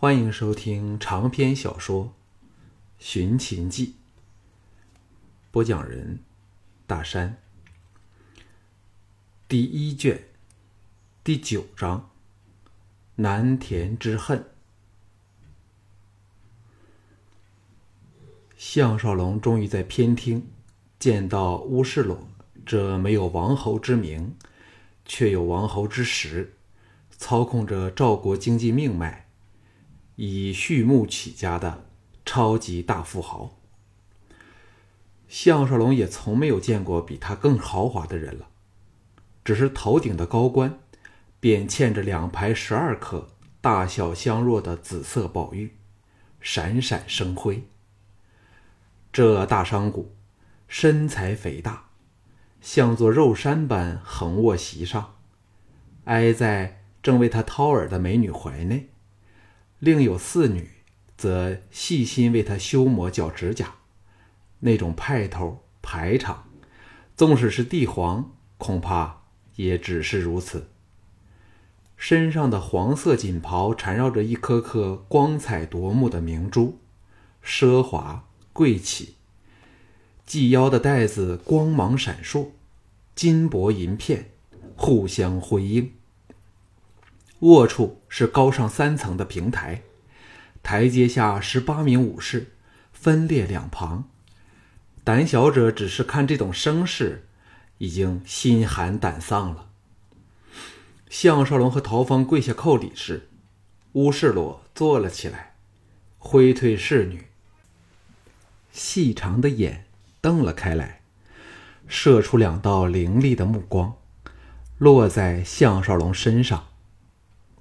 欢迎收听长篇小说《寻秦记》，播讲人：大山。第一卷第九章：南田之恨。项少龙终于在偏厅见到乌世罗这没有王侯之名，却有王侯之实，操控着赵国经济命脉。以畜牧起家的超级大富豪，项少龙也从没有见过比他更豪华的人了。只是头顶的高冠，便嵌着两排十二颗大小相若的紫色宝玉，闪闪生辉。这大商贾身材肥大，像座肉山般横卧席上，挨在正为他掏耳的美女怀内。另有四女，则细心为他修磨脚指甲，那种派头排场，纵使是帝皇，恐怕也只是如此。身上的黄色锦袍缠绕着一颗颗光彩夺目的明珠，奢华贵气。系腰的带子光芒闪烁，金箔银片互相辉映。卧处是高上三层的平台，台阶下十八名武士分列两旁。胆小者只是看这种声势，已经心寒胆丧了。项少龙和陶芳跪下叩礼时，乌世罗坐了起来，挥退侍女，细长的眼瞪了开来，射出两道凌厉的目光，落在项少龙身上。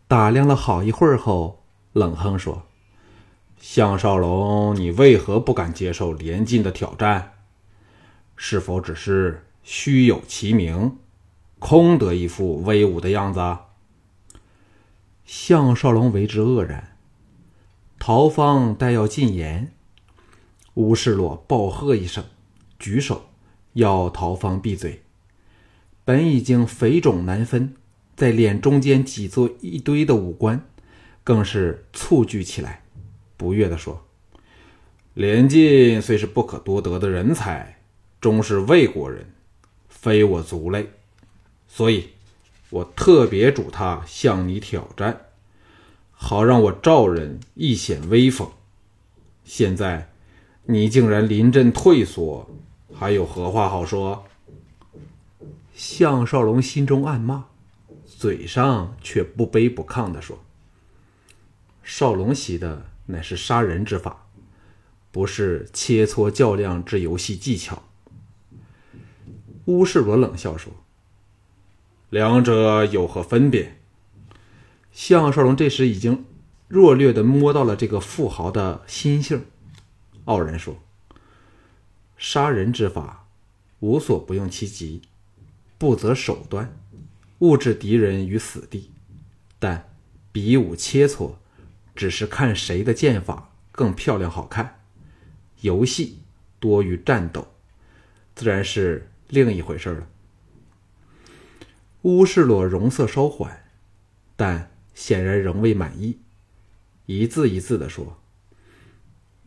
打量了好一会儿后，冷哼说：“项少龙，你为何不敢接受连晋的挑战？是否只是虚有其名，空得一副威武的样子？”项少龙为之愕然。陶芳待要进言，乌世洛暴喝一声，举手要陶芳闭嘴。本已经肥肿难分。在脸中间挤作一堆的五官，更是蹙聚起来，不悦地说：“连晋虽是不可多得的人才，终是魏国人，非我族类，所以，我特别嘱他向你挑战，好让我赵人一显威风。现在，你竟然临阵退缩，还有何话好说？”项少龙心中暗骂。嘴上却不卑不亢地说：“少龙习的乃是杀人之法，不是切磋较量之游戏技巧。”乌世罗冷笑说：“两者有何分别？”项少龙这时已经弱略的摸到了这个富豪的心性，傲然说：“杀人之法，无所不用其极，不择手段。”误置敌人于死地，但比武切磋，只是看谁的剑法更漂亮好看。游戏多于战斗，自然是另一回事了。乌世洛容色稍缓，但显然仍未满意，一字一字的说：“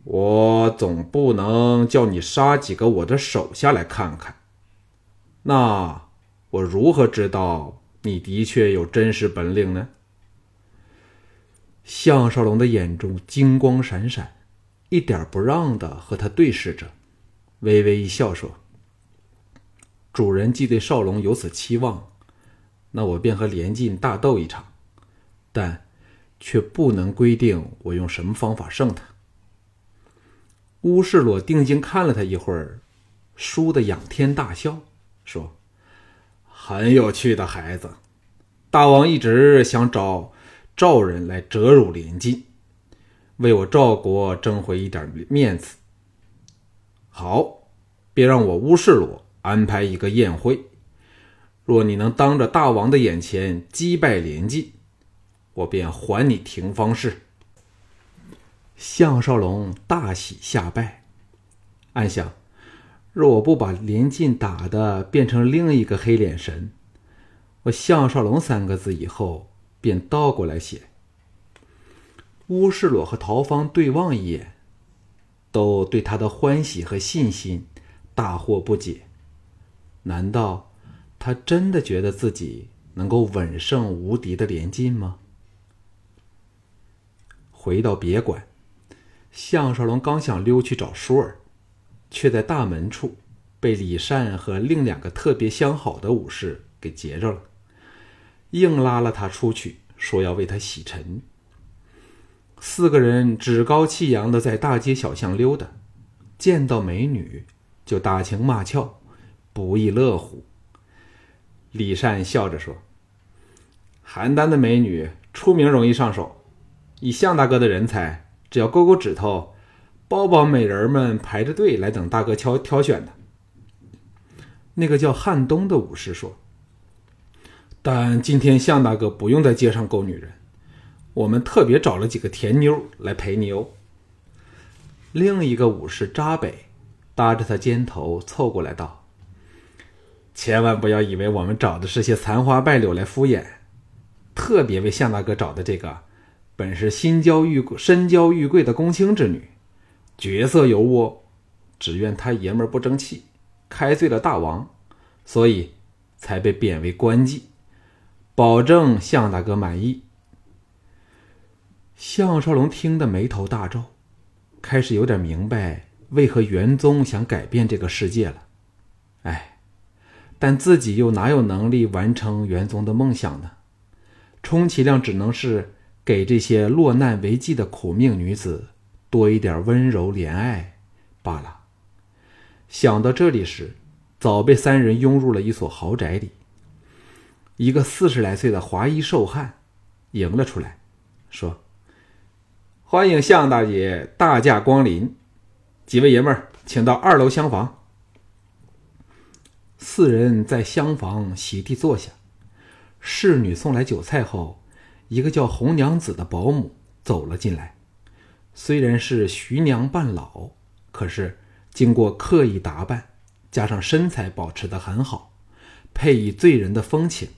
我总不能叫你杀几个我的手下来看看，那我如何知道？”你的确有真实本领呢。项少龙的眼中金光闪闪，一点不让的和他对视着，微微一笑说：“主人既对少龙有此期望，那我便和连晋大斗一场，但却不能规定我用什么方法胜他。”乌世罗定睛看了他一会儿，倏地仰天大笑，说。很有趣的孩子，大王一直想找赵人来折辱连晋，为我赵国争回一点面子。好，别让我乌世罗安排一个宴会。若你能当着大王的眼前击败连晋，我便还你廷芳氏。项少龙大喜下拜，暗想。若我不把连晋打的变成另一个黑脸神，我项少龙三个字以后便倒过来写。乌世罗和陶芳对望一眼，都对他的欢喜和信心大惑不解。难道他真的觉得自己能够稳胜无敌的连晋吗？回到别馆，项少龙刚想溜去找舒儿，却在大门处被李善和另两个特别相好的武士给截着了，硬拉了他出去，说要为他洗尘。四个人趾高气扬的在大街小巷溜达，见到美女就打情骂俏，不亦乐乎。李善笑着说：“邯郸的美女出名容易上手，以向大哥的人才，只要勾勾指头，包包美人们排着队来等大哥挑挑选的。”那个叫汉东的武士说：“但今天向大哥不用在街上勾女人。”我们特别找了几个甜妞来陪你哦。另一个武士扎北搭着他肩头凑过来道：“千万不要以为我们找的是些残花败柳来敷衍，特别为向大哥找的这个，本是新娇玉身娇玉贵的公卿之女，绝色尤窝。只怨他爷们儿不争气，开罪了大王，所以才被贬为官妓，保证向大哥满意。”项少龙听得眉头大皱，开始有点明白为何元宗想改变这个世界了。哎，但自己又哪有能力完成元宗的梦想呢？充其量只能是给这些落难为继的苦命女子多一点温柔怜爱罢了。想到这里时，早被三人拥入了一所豪宅里。一个四十来岁的华衣瘦汉迎了出来，说。欢迎向大姐大驾光临，几位爷们儿，请到二楼厢房。四人在厢房席地坐下，侍女送来酒菜后，一个叫红娘子的保姆走了进来。虽然是徐娘半老，可是经过刻意打扮，加上身材保持的很好，配以醉人的风情，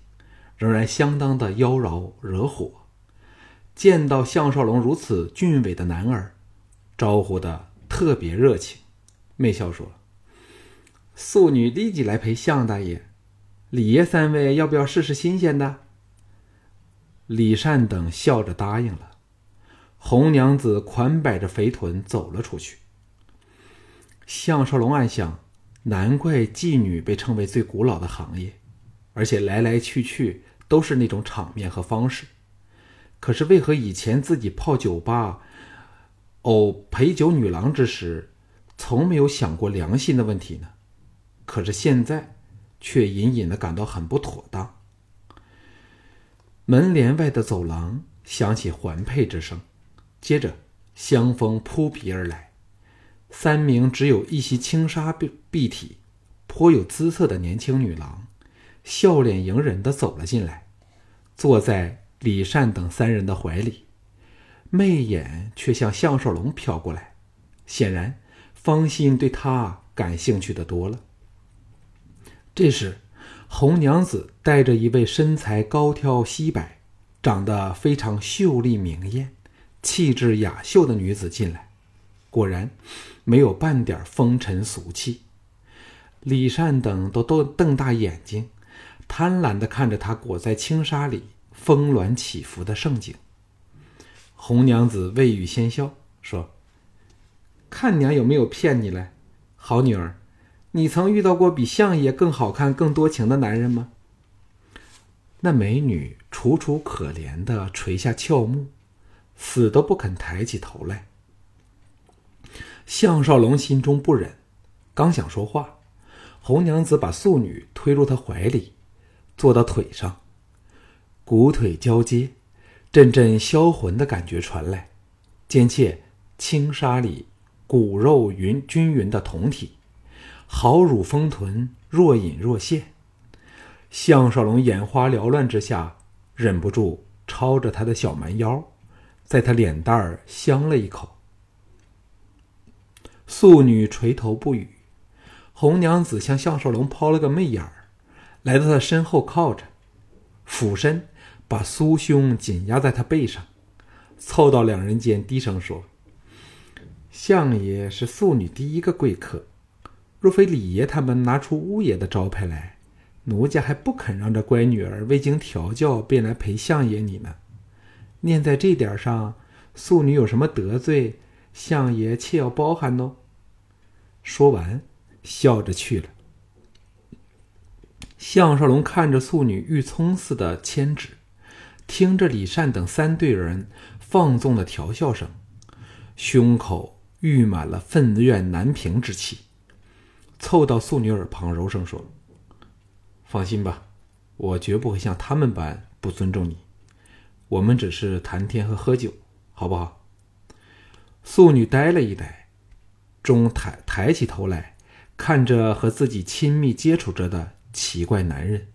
仍然相当的妖娆惹火。见到项少龙如此俊伟的男儿，招呼的特别热情，媚笑说：“素女立即来陪项大爷，李爷三位要不要试试新鲜的？”李善等笑着答应了。红娘子款摆着肥臀走了出去。项少龙暗想：难怪妓女被称为最古老的行业，而且来来去去都是那种场面和方式。可是为何以前自己泡酒吧、偶陪酒女郎之时，从没有想过良心的问题呢？可是现在，却隐隐的感到很不妥当。门帘外的走廊响起环佩之声，接着香风扑鼻而来，三名只有一袭轻纱蔽蔽体、颇有姿色的年轻女郎，笑脸迎人的走了进来，坐在。李善等三人的怀里，媚眼却向项少龙飘过来，显然方心对他感兴趣的多了。这时，红娘子带着一位身材高挑、皙白、长得非常秀丽明艳、气质雅秀的女子进来，果然没有半点风尘俗气。李善等都都瞪大眼睛，贪婪的看着她裹在轻纱里。峰峦起伏的盛景。红娘子未语先笑说：“看娘有没有骗你嘞，好女儿，你曾遇到过比相爷更好看、更多情的男人吗？”那美女楚楚可怜的垂下俏目，死都不肯抬起头来。项少龙心中不忍，刚想说话，红娘子把素女推入他怀里，坐到腿上。骨腿交接，阵阵销魂的感觉传来，兼且轻纱里骨肉匀均匀的酮体，好乳丰臀，若隐若现。项少龙眼花缭乱之下，忍不住抄着他的小蛮腰，在他脸蛋儿香了一口。素女垂头不语，红娘子向项少龙抛了个媚眼儿，来到他身后靠着，俯身。把酥胸紧压在他背上，凑到两人间，低声说：“相爷是素女第一个贵客，若非李爷他们拿出乌爷的招牌来，奴家还不肯让这乖女儿未经调教便来陪相爷你呢。念在这点上，素女有什么得罪，相爷切要包涵哦。”说完，笑着去了。项少龙看着素女欲葱似的牵指，听着李善等三队人放纵的调笑声，胸口溢满了愤怨难平之气，凑到素女耳旁柔声说：“放心吧，我绝不会像他们般不尊重你。我们只是谈天和喝酒，好不好？”素女呆了一呆，终抬抬起头来，看着和自己亲密接触着的。奇怪男人，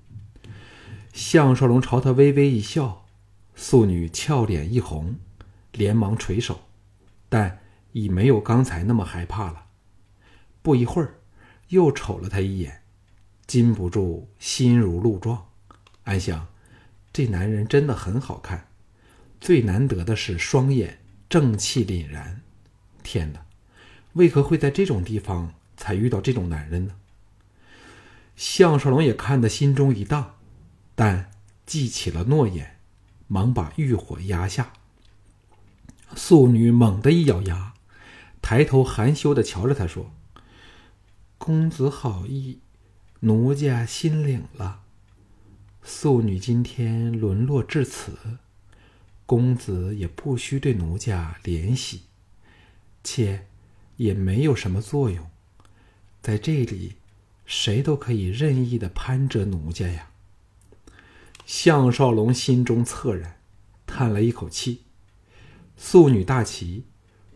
项少龙朝他微微一笑，素女俏脸一红，连忙垂手，但已没有刚才那么害怕了。不一会儿，又瞅了他一眼，禁不住心如鹿撞，暗想：这男人真的很好看，最难得的是双眼正气凛然。天哪，为何会在这种地方才遇到这种男人呢？项少龙也看得心中一荡，但记起了诺言，忙把欲火压下。素女猛地一咬牙，抬头含羞的瞧着他说：“公子好意，奴家心领了。素女今天沦落至此，公子也不需对奴家怜惜，且也没有什么作用，在这里。”谁都可以任意的攀折奴家呀！项少龙心中恻然，叹了一口气。素女大齐，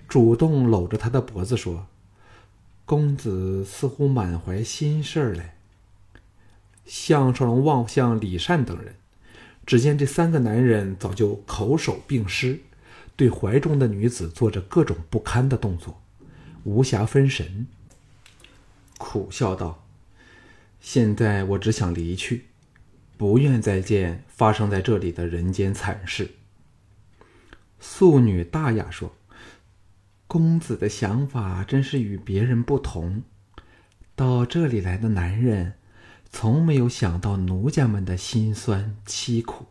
主动搂着他的脖子说：“公子似乎满怀心事儿嘞。”项少龙望向李善等人，只见这三个男人早就口手并施，对怀中的女子做着各种不堪的动作，无暇分神，苦笑道。现在我只想离去，不愿再见发生在这里的人间惨事。素女大雅说：“公子的想法真是与别人不同。到这里来的男人，从没有想到奴家们的辛酸凄苦。”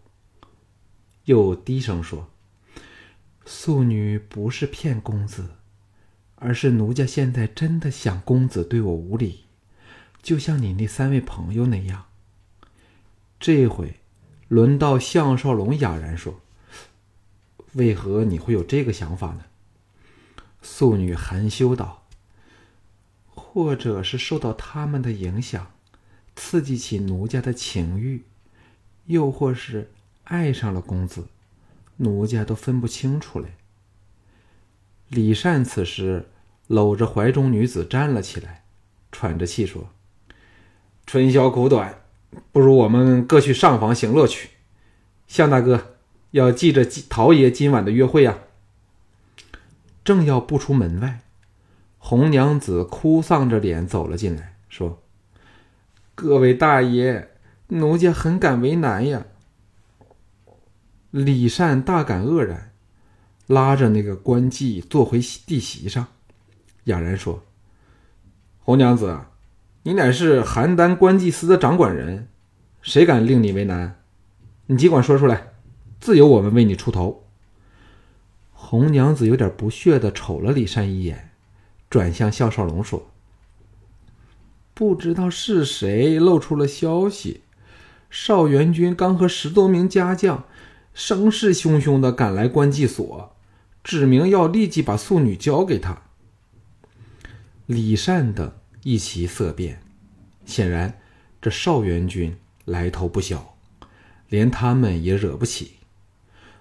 又低声说：“素女不是骗公子，而是奴家现在真的想公子对我无礼。”就像你那三位朋友那样。这回，轮到项少龙哑然说：“为何你会有这个想法呢？”素女含羞道：“或者是受到他们的影响，刺激起奴家的情欲，又或是爱上了公子，奴家都分不清楚嘞。”李善此时搂着怀中女子站了起来，喘着气说。春宵苦短，不如我们各去上房行乐去。向大哥，要记着陶爷今晚的约会呀。正要步出门外，红娘子哭丧着脸走了进来，说：“各位大爷，奴家很敢为难呀。”李善大感愕然，拉着那个官妓坐回地席上，哑然说：“红娘子。”你乃是邯郸官妓司的掌管人，谁敢令你为难？你尽管说出来，自有我们为你出头。红娘子有点不屑的瞅了李善一眼，转向项少龙说：“不知道是谁露出了消息，少元军刚和十多名家将，声势汹汹的赶来关祭所，指明要立即把素女交给他。”李善等。一齐色变，显然这少元军来头不小，连他们也惹不起。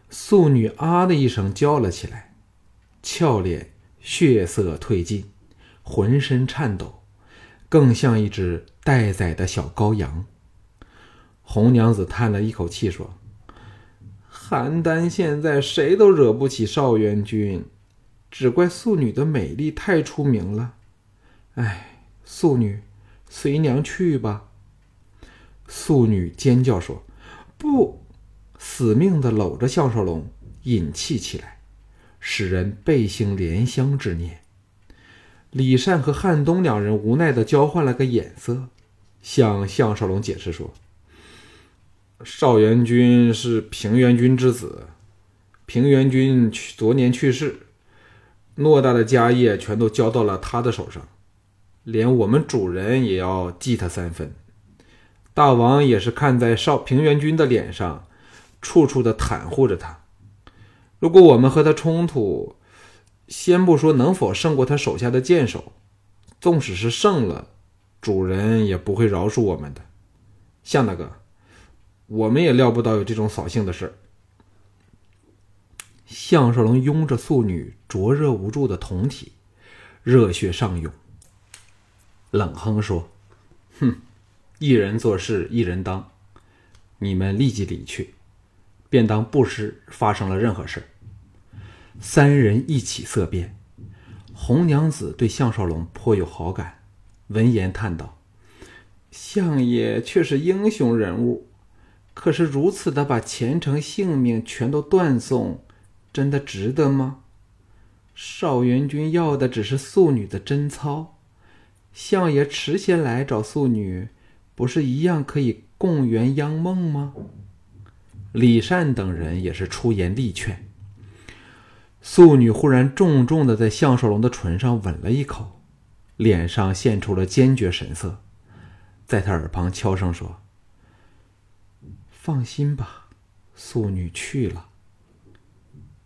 素女啊的一声叫了起来，俏脸血色褪尽，浑身颤抖，更像一只待宰的小羔羊。红娘子叹了一口气说：“邯郸现在谁都惹不起少元军，只怪素女的美丽太出名了。哎。”素女，随娘去吧。素女尖叫说：“不！”死命的搂着项少龙，引气起来。使人背兴怜香之念。李善和汉东两人无奈的交换了个眼色，向项少龙解释说：“少元君是平原君之子，平原君去昨年去世，偌大的家业全都交到了他的手上，连我们主人也要记他三分。大王也是看在少平原君的脸上，处处的袒护着他。如果我们和他冲突，先不说能否胜过他手下的剑手，纵使是胜了，主人也不会饶恕我们的。向大哥，我们也料不到有这种扫兴的事。项少龙拥着素女灼热无助的酮体，热血上涌，冷哼说：“哼，一人做事一人当，你们立即离去，便当不知发生了任何事。”三人一起色变，红娘子对项少龙颇有好感，闻言叹道：“相爷却是英雄人物，可是如此的把前程性命全都断送，真的值得吗？少元君要的只是素女的贞操，相爷迟些来找素女，不是一样可以共圆央梦吗？”李善等人也是出言力劝。素女忽然重重的在项少龙的唇上吻了一口，脸上现出了坚决神色，在他耳旁悄声说：“放心吧，素女去了。”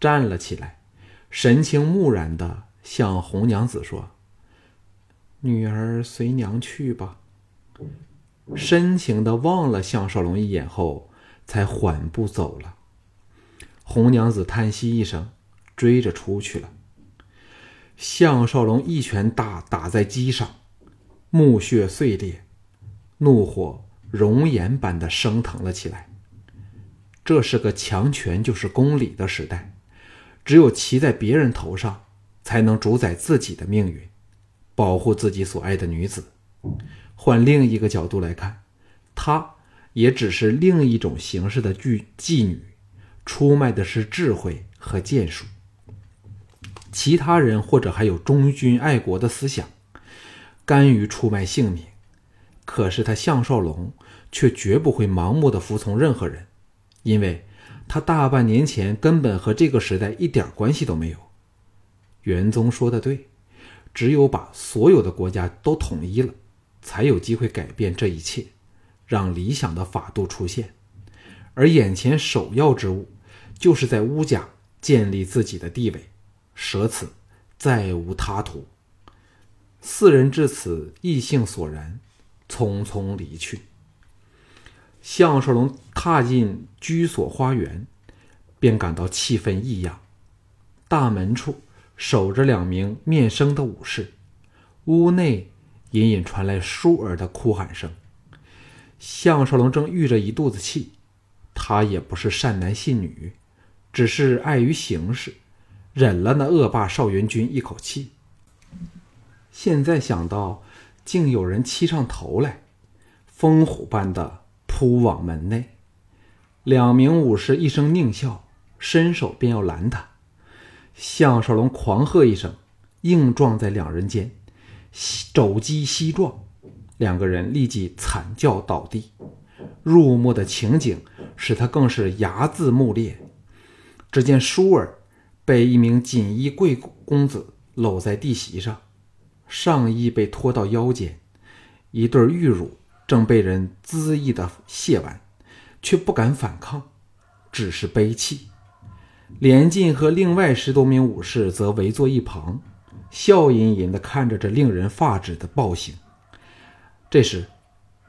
站了起来，神情木然的向红娘子说：“女儿随娘去吧。”深情的望了项少龙一眼后，才缓步走了。红娘子叹息一声。追着出去了。项少龙一拳打打在机上，木屑碎裂，怒火熔岩般的升腾了起来。这是个强权就是公理的时代，只有骑在别人头上，才能主宰自己的命运，保护自己所爱的女子。换另一个角度来看，她也只是另一种形式的妓妓女，出卖的是智慧和剑术。其他人或者还有忠君爱国的思想，甘于出卖性命，可是他项少龙却绝不会盲目的服从任何人，因为他大半年前根本和这个时代一点关系都没有。元宗说的对，只有把所有的国家都统一了，才有机会改变这一切，让理想的法度出现。而眼前首要之务，就是在乌家建立自己的地位。舍此，再无他途。四人至此，意兴索然，匆匆离去。项少龙踏进居所花园，便感到气氛异样。大门处守着两名面生的武士，屋内隐隐传来舒儿的哭喊声。项少龙正郁着一肚子气，他也不是善男信女，只是碍于形势。忍了那恶霸少元君一口气。现在想到，竟有人欺上头来，风虎般的扑往门内。两名武士一声狞笑，伸手便要拦他。项少龙狂喝一声，硬撞在两人间，肘击膝撞，两个人立即惨叫倒地。入目的情景使他更是牙眦目裂。只见舒儿。被一名锦衣贵公子搂在地席上，上衣被拖到腰间，一对玉乳正被人恣意的亵玩，却不敢反抗，只是悲泣。连晋和另外十多名武士则围坐一旁，笑吟吟地看着这令人发指的暴行。这时，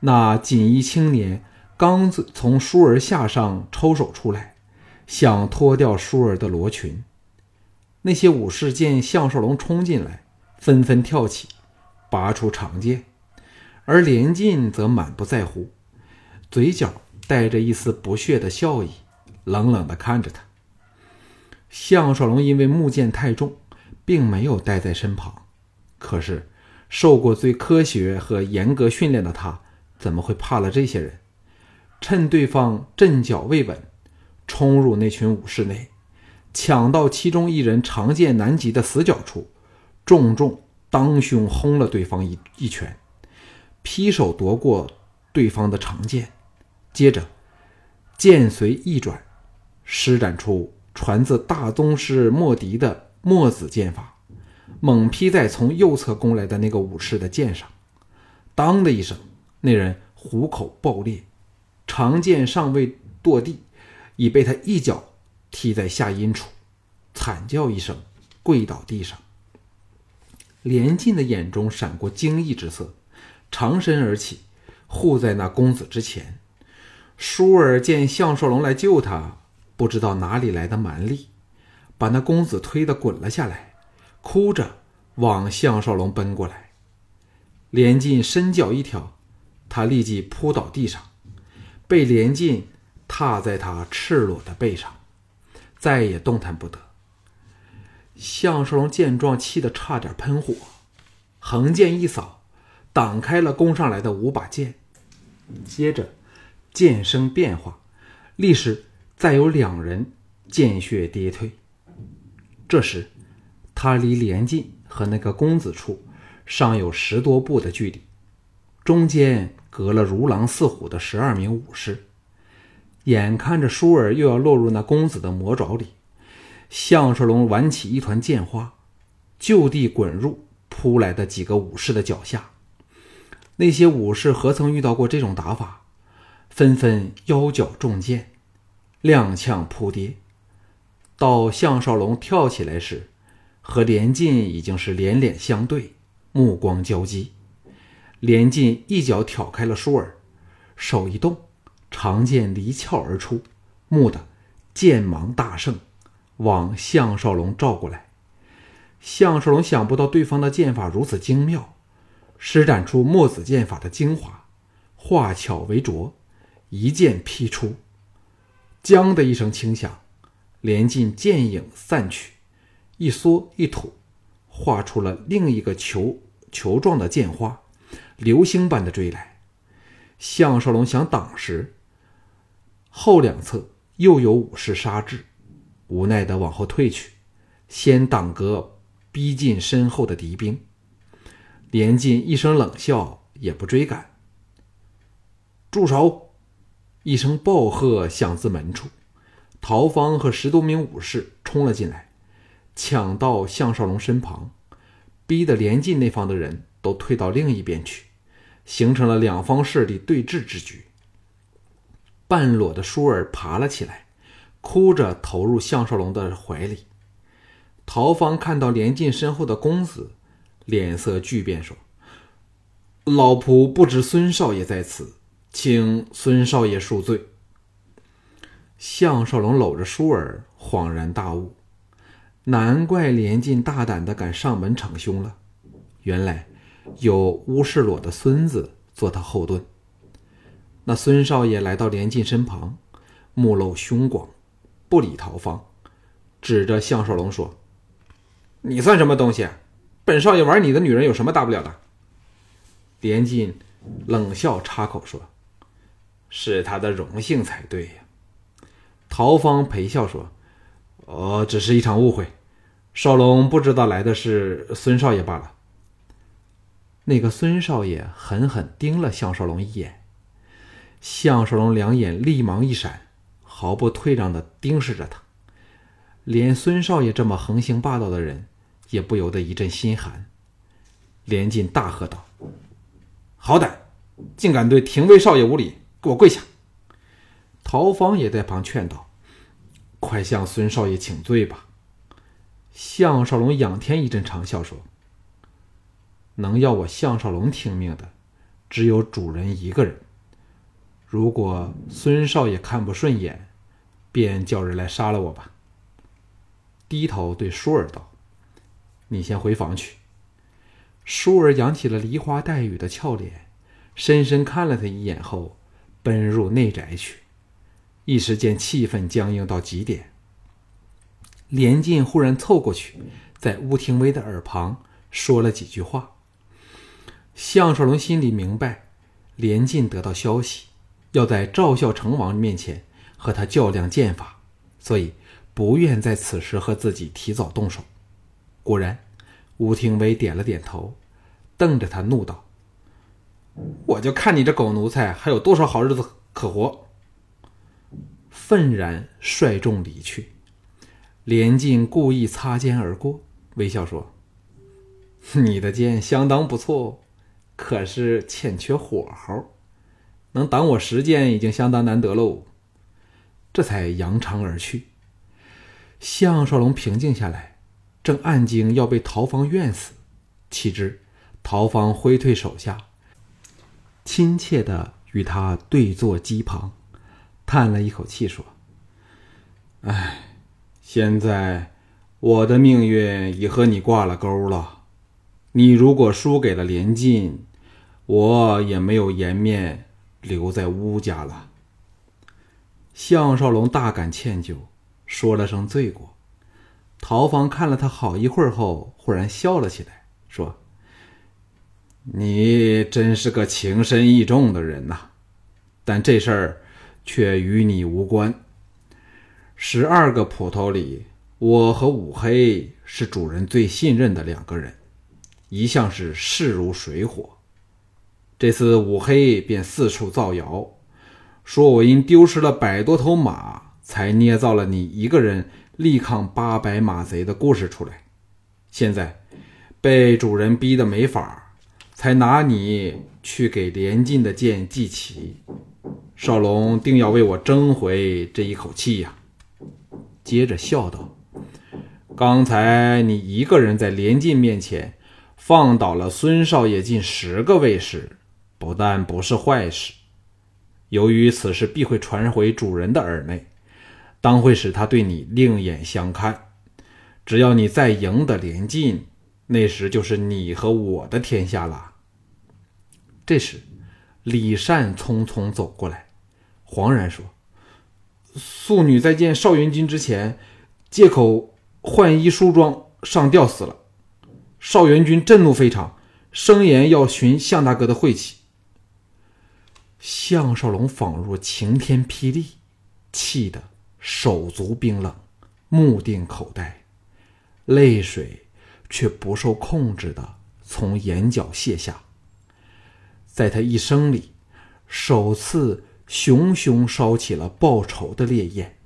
那锦衣青年刚从舒儿下上抽手出来，想脱掉舒儿的罗裙。那些武士见项少龙冲进来，纷纷跳起，拔出长剑，而连晋则满不在乎，嘴角带着一丝不屑的笑意，冷冷地看着他。项少龙因为木剑太重，并没有带在身旁，可是受过最科学和严格训练的他，怎么会怕了这些人？趁对方阵脚未稳，冲入那群武士内。抢到其中一人长剑南极的死角处，重重当胸轰了对方一一拳，劈手夺过对方的长剑，接着剑随一转，施展出传自大宗师莫迪的墨子剑法，猛劈在从右侧攻来的那个武士的剑上，当的一声，那人虎口爆裂，长剑尚未堕地，已被他一脚。踢在下阴处，惨叫一声，跪倒地上。连晋的眼中闪过惊异之色，长身而起，护在那公子之前。舒儿见项少龙来救他，不知道哪里来的蛮力，把那公子推得滚了下来，哭着往项少龙奔过来。连晋身脚一挑，他立即扑倒地上，被连晋踏在他赤裸的背上。再也动弹不得。项少龙见状，气得差点喷火，横剑一扫，挡开了攻上来的五把剑。接着，剑声变化，立时再有两人见血跌退。这时，他离连晋和那个公子处尚有十多步的距离，中间隔了如狼似虎的十二名武士。眼看着舒儿又要落入那公子的魔爪里，项少龙挽起一团剑花，就地滚入扑来的几个武士的脚下。那些武士何曾遇到过这种打法？纷纷腰脚中箭，踉跄扑跌。到项少龙跳起来时，和连晋已经是脸脸相对，目光交击。连晋一脚挑开了舒儿，手一动。长剑离鞘而出，蓦地，剑芒大盛，往项少龙照过来。项少龙想不到对方的剑法如此精妙，施展出墨子剑法的精华，化巧为拙，一剑劈出。将的一声轻响，连进剑影散去，一缩一吐，画出了另一个球球状的剑花，流星般的追来。项少龙想挡时，后两侧又有武士杀至，无奈的往后退去，先挡隔逼近身后的敌兵。连晋一声冷笑，也不追赶。住手！一声暴喝响自门处，陶芳和十多名武士冲了进来，抢到项少龙身旁，逼得连晋那方的人都退到另一边去，形成了两方势力对峙之局。半裸的舒儿爬了起来，哭着投入项少龙的怀里。陶芳看到连晋身后的公子，脸色巨变，说：“老仆不知孙少爷在此，请孙少爷恕罪。”项少龙搂着舒儿，恍然大悟：难怪连晋大胆的敢上门逞凶了，原来有乌世裸的孙子做他后盾。那孙少爷来到连晋身旁，目露凶光，不理陶芳，指着项少龙说：“你算什么东西？本少爷玩你的女人有什么大不了的？”连晋冷笑插口说：“是他的荣幸才对呀。”陶芳陪笑说：“哦，只是一场误会，少龙不知道来的是孙少爷罢了。”那个孙少爷狠狠盯了项少龙一眼。项少龙两眼立芒一闪，毫不退让的盯视着他。连孙少爷这么横行霸道的人，也不由得一阵心寒。连晋大喝道：“好歹，竟敢对廷尉少爷无礼，给我跪下！”陶芳也在旁劝道：“快向孙少爷请罪吧。”项少龙仰天一阵长笑说：“能要我项少龙听命的，只有主人一个人。”如果孙少爷看不顺眼，便叫人来杀了我吧。低头对舒儿道：“你先回房去。”舒儿扬起了梨花带雨的俏脸，深深看了他一眼后，奔入内宅去。一时间气氛僵硬到极点。连晋忽然凑过去，在乌廷威的耳旁说了几句话。项少龙心里明白，连晋得到消息。要在赵孝成王面前和他较量剑法，所以不愿在此时和自己提早动手。果然，吴廷威点了点头，瞪着他怒道：“我就看你这狗奴才还有多少好日子可活！”愤然率众离去。连晋故意擦肩而过，微笑说：“你的剑相当不错，可是欠缺火候，能挡我十剑已经相当难得喽。”这才扬长而去。项少龙平静下来，正暗惊要被陶芳怨死，岂知陶芳挥退手下，亲切的与他对坐机旁，叹了一口气说：“唉。”现在，我的命运已和你挂了钩了。你如果输给了连晋，我也没有颜面留在乌家了。项少龙大感歉疚，说了声罪过。陶芳看了他好一会儿后，忽然笑了起来，说：“你真是个情深意重的人呐，但这事儿却与你无关。”十二个捕头里，我和五黑是主人最信任的两个人，一向是势如水火。这次五黑便四处造谣，说我因丢失了百多头马，才捏造了你一个人力抗八百马贼的故事出来。现在被主人逼得没法，才拿你去给连晋的剑祭旗。少龙定要为我争回这一口气呀！接着笑道：“刚才你一个人在连晋面前放倒了孙少爷近十个卫士，不但不是坏事。由于此事必会传回主人的耳内，当会使他对你另眼相看。只要你再赢得连晋，那时就是你和我的天下了。”这时，李善匆匆走过来，惶然说。素女在见少元君之前，借口换衣梳妆上吊死了。少元君震怒非常，声言要寻向大哥的晦气。项少龙仿若晴天霹雳，气得手足冰冷，目定口呆，泪水却不受控制的从眼角泻下。在他一生里，首次。熊熊烧起了报仇的烈焰。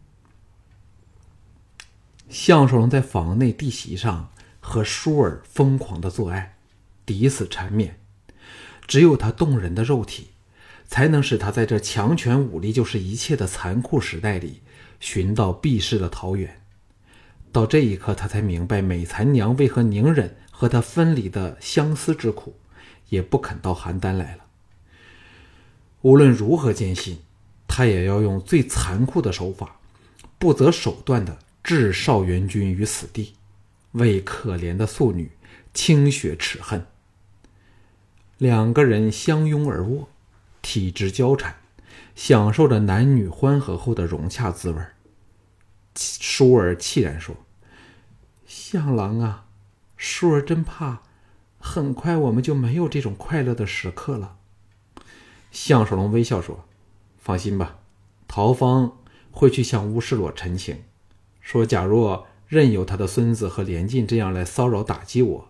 项少龙在房内地席上和舒儿疯狂的做爱，抵死缠绵。只有他动人的肉体，才能使他在这强权武力就是一切的残酷时代里寻到避世的桃源。到这一刻，他才明白美残娘为何宁忍和他分离的相思之苦，也不肯到邯郸来了。无论如何艰辛，他也要用最残酷的手法，不择手段的置少元君于死地，为可怜的素女清雪齿恨。两个人相拥而卧，体质交缠，享受着男女欢合后的融洽滋味。舒儿凄然说：“相郎啊，舒儿真怕，很快我们就没有这种快乐的时刻了。”项少龙微笑说：“放心吧，陶芳会去向乌世罗陈情，说假若任由他的孙子和连晋这样来骚扰打击我，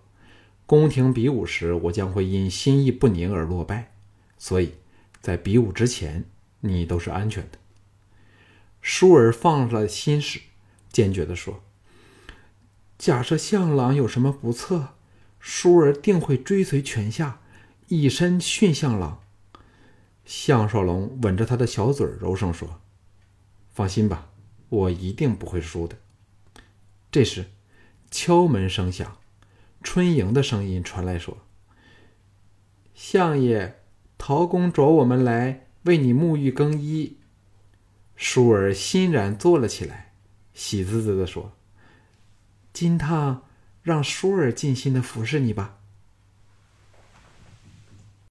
宫廷比武时我将会因心意不宁而落败。所以，在比武之前，你都是安全的。”舒儿放了心事，坚决地说：“假设项郎有什么不测，舒儿定会追随泉下，以身殉项郎。”项少龙吻着他的小嘴，柔声说：“放心吧，我一定不会输的。”这时，敲门声响，春莹的声音传来，说：“相爷，陶公找我们来为你沐浴更衣。”舒儿欣然坐了起来，喜滋滋的说：“金汤，让舒儿尽心的服侍你吧。”